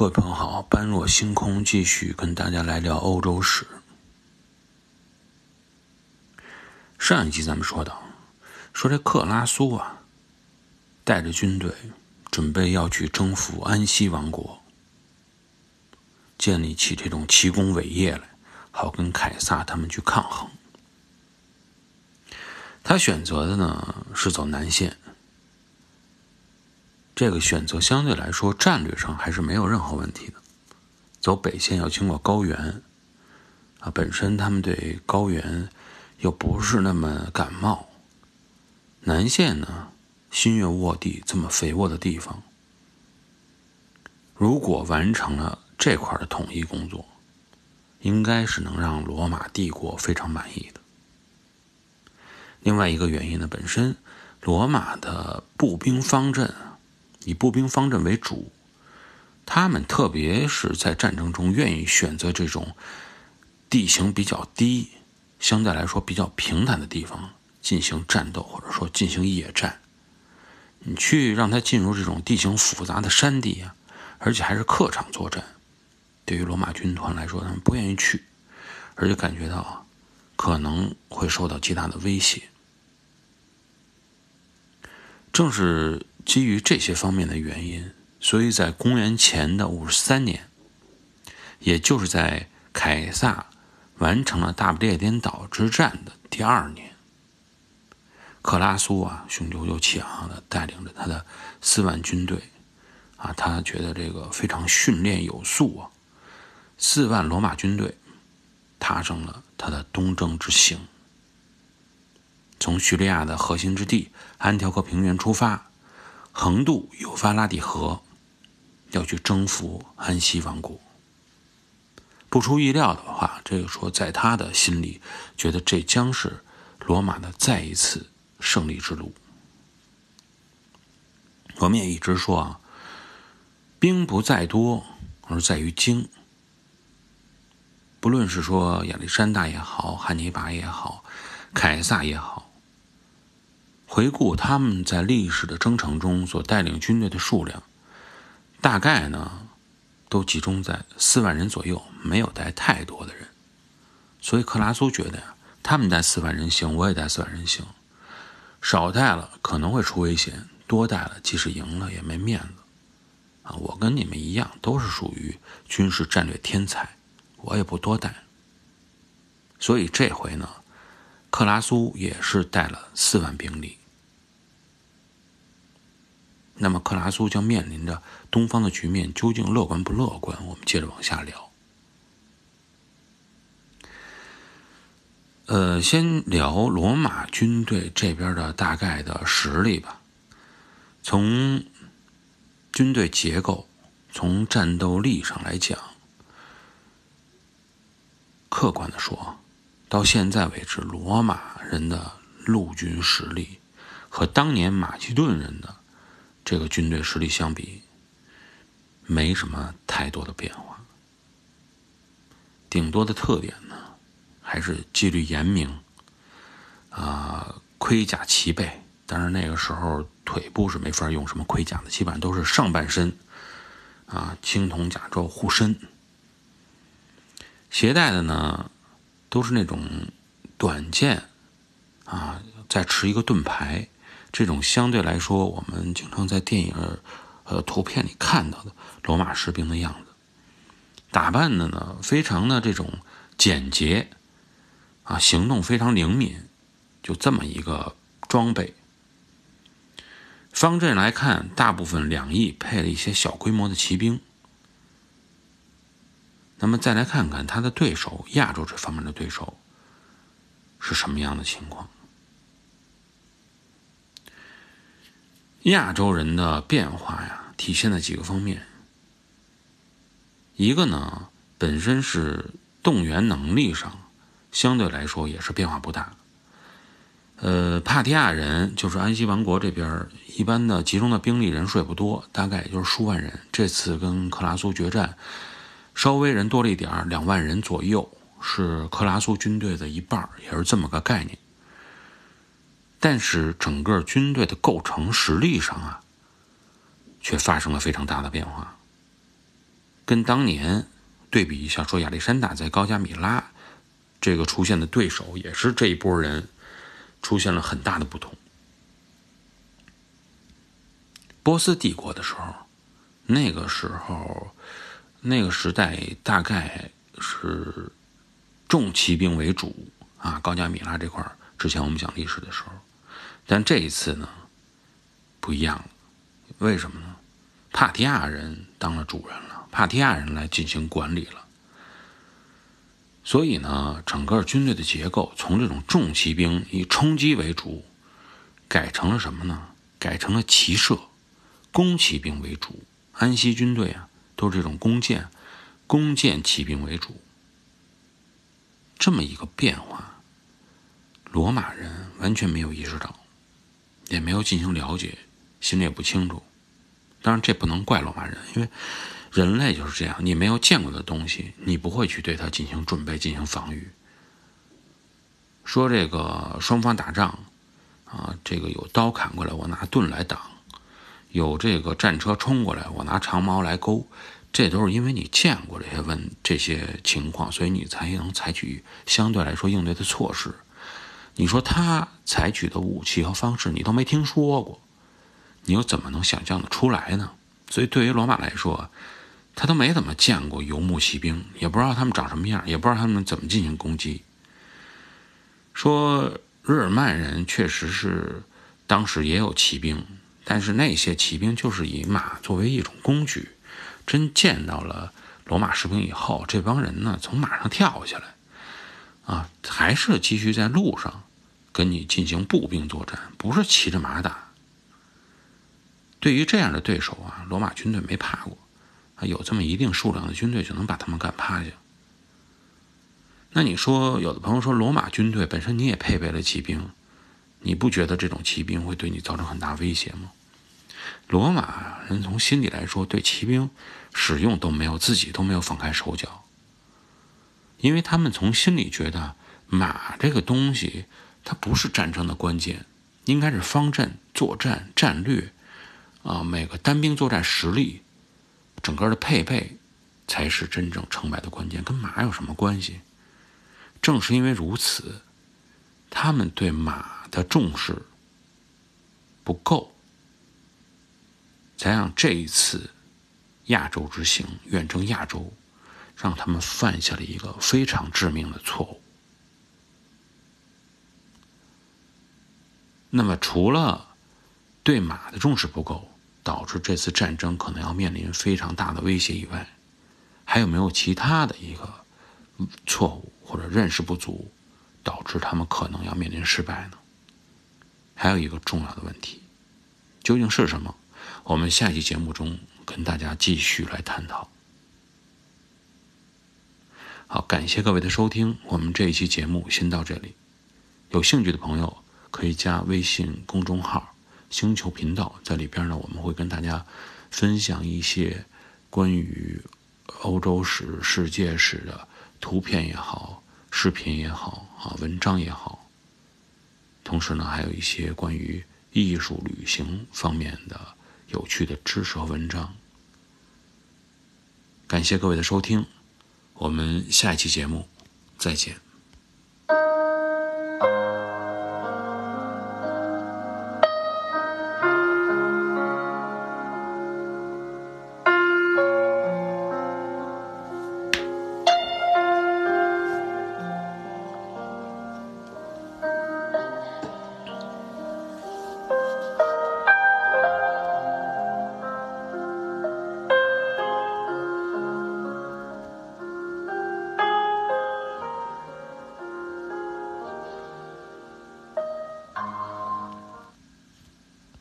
各位朋友好，般若星空继续跟大家来聊欧洲史。上一集咱们说到，说这克拉苏啊，带着军队准备要去征服安息王国，建立起这种奇功伟业来，好跟凯撒他们去抗衡。他选择的呢是走南线。这个选择相对来说战略上还是没有任何问题的。走北线要经过高原，啊，本身他们对高原又不是那么感冒。南线呢，新月沃地这么肥沃的地方，如果完成了这块的统一工作，应该是能让罗马帝国非常满意的。另外一个原因呢，本身罗马的步兵方阵。以步兵方阵为主，他们特别是在战争中愿意选择这种地形比较低、相对来说比较平坦的地方进行战斗，或者说进行野战。你去让他进入这种地形复杂的山地啊，而且还是客场作战，对于罗马军团来说，他们不愿意去，而且感觉到啊，可能会受到极大的威胁。正是。基于这些方面的原因，所以在公元前的五十三年，也就是在凯撒完成了大不列颠岛之战的第二年，克拉苏啊，雄赳赳气昂昂的带领着他的四万军队，啊，他觉得这个非常训练有素啊，四万罗马军队踏上了他的东征之行，从叙利亚的核心之地安条克平原出发。横渡幼发拉底河，要去征服安息王国。不出意料的话，这个说在他的心里，觉得这将是罗马的再一次胜利之路。我们也一直说啊，兵不在多，而在于精。不论是说亚历山大也好，汉尼拔也好，凯撒也好。回顾他们在历史的征程中所带领军队的数量，大概呢，都集中在四万人左右，没有带太多的人。所以克拉苏觉得呀，他们带四万人行，我也带四万人行。少带了可能会出危险，多带了即使赢了也没面子。啊，我跟你们一样，都是属于军事战略天才，我也不多带。所以这回呢，克拉苏也是带了四万兵力。那么克拉苏将面临着东方的局面究竟乐观不乐观？我们接着往下聊。呃，先聊罗马军队这边的大概的实力吧。从军队结构、从战斗力上来讲，客观的说，到现在为止，罗马人的陆军实力和当年马其顿人的。这个军队实力相比，没什么太多的变化，顶多的特点呢，还是纪律严明，啊，盔甲齐备。当然那个时候腿部是没法用什么盔甲的，基本上都是上半身，啊，青铜甲胄护身，携带的呢都是那种短剑，啊，再持一个盾牌。这种相对来说，我们经常在电影、呃图片里看到的罗马士兵的样子，打扮的呢非常的这种简洁，啊，行动非常灵敏，就这么一个装备。方阵来看，大部分两翼配了一些小规模的骑兵。那么再来看看他的对手，亚洲这方面的对手是什么样的情况？亚洲人的变化呀，体现在几个方面。一个呢，本身是动员能力上，相对来说也是变化不大。呃，帕提亚人就是安息王国这边，一般的集中的兵力人数也不多，大概也就是数万人。这次跟克拉苏决战，稍微人多了一点两万人左右，是克拉苏军队的一半也是这么个概念。但是整个军队的构成实力上啊，却发生了非常大的变化。跟当年对比一下，说亚历山大在高加米拉这个出现的对手，也是这一波人出现了很大的不同。波斯帝国的时候，那个时候，那个时代大概是重骑兵为主啊。高加米拉这块之前我们讲历史的时候，但这一次呢不一样了。为什么呢？帕提亚人当了主人了，帕提亚人来进行管理了。所以呢，整个军队的结构从这种重骑兵以冲击为主，改成了什么呢？改成了骑射。弓骑兵为主，安息军队啊，都是这种弓箭、弓箭骑兵为主。这么一个变化，罗马人完全没有意识到，也没有进行了解，心里也不清楚。当然，这不能怪罗马人，因为人类就是这样，你没有见过的东西，你不会去对它进行准备、进行防御。说这个双方打仗啊，这个有刀砍过来，我拿盾来挡。有这个战车冲过来，我拿长矛来勾，这都是因为你见过这些问这些情况，所以你才能采取相对来说应对的措施。你说他采取的武器和方式你都没听说过，你又怎么能想象的出来呢？所以对于罗马来说，他都没怎么见过游牧骑兵，也不知道他们长什么样，也不知道他们怎么进行攻击。说日耳曼人确实是当时也有骑兵。但是那些骑兵就是以马作为一种工具，真见到了罗马士兵以后，这帮人呢从马上跳下来，啊，还是继续在路上跟你进行步兵作战，不是骑着马打。对于这样的对手啊，罗马军队没怕过，啊，有这么一定数量的军队就能把他们干趴下。那你说，有的朋友说，罗马军队本身你也配备了骑兵。你不觉得这种骑兵会对你造成很大威胁吗？罗马人从心里来说，对骑兵使用都没有自己都没有放开手脚，因为他们从心里觉得马这个东西它不是战争的关键，应该是方阵作战战略啊，每个单兵作战实力，整个的配备才是真正成败的关键，跟马有什么关系？正是因为如此，他们对马。的重视不够，才让这一次亚洲之行远征亚洲，让他们犯下了一个非常致命的错误。那么，除了对马的重视不够，导致这次战争可能要面临非常大的威胁以外，还有没有其他的一个错误或者认识不足，导致他们可能要面临失败呢？还有一个重要的问题，究竟是什么？我们下期节目中跟大家继续来探讨。好，感谢各位的收听，我们这一期节目先到这里。有兴趣的朋友可以加微信公众号“星球频道”，在里边呢，我们会跟大家分享一些关于欧洲史、世界史的图片也好、视频也好、啊文章也好。同时呢，还有一些关于艺术、旅行方面的有趣的知识和文章。感谢各位的收听，我们下一期节目再见。